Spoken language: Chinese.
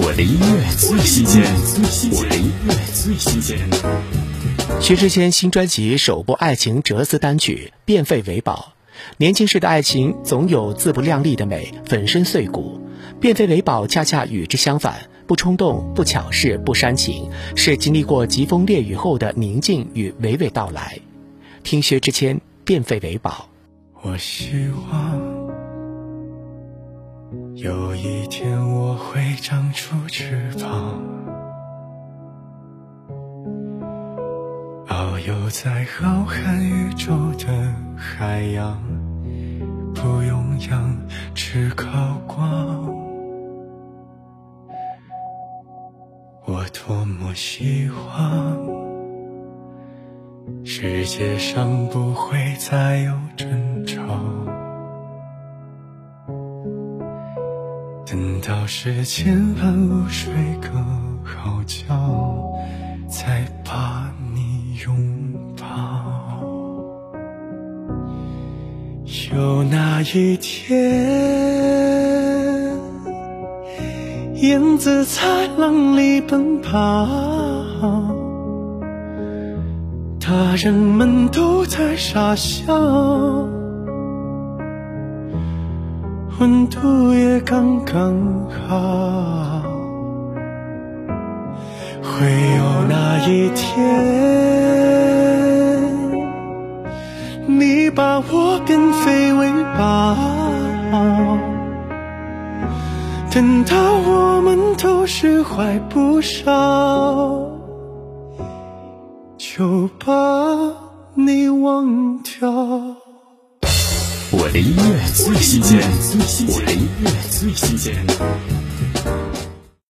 我的音乐最新鲜，我的音乐最新鲜。薛之谦新专辑首部爱情哲思单曲《变废为宝》，年轻时的爱情总有自不量力的美，粉身碎骨。变废为宝恰恰与之相反，不冲动，不巧事，不煽情，是经历过疾风烈雨后的宁静与娓娓道来。听薛之谦《变废为宝》。我希望。有一天我会长出翅膀，遨游在浩瀚宇宙的海洋，不用氧，只靠光。我多么希望，世界上不会再有争吵。等到世间万物睡个好觉，再把你拥抱。有那一天，燕子在浪里奔跑，大人们都在傻笑。温度也刚刚好，会有那一天，你把我变废为宝，等到我们都释怀不少，就把你忘掉。我的音乐最新鲜，我的音乐最新鲜。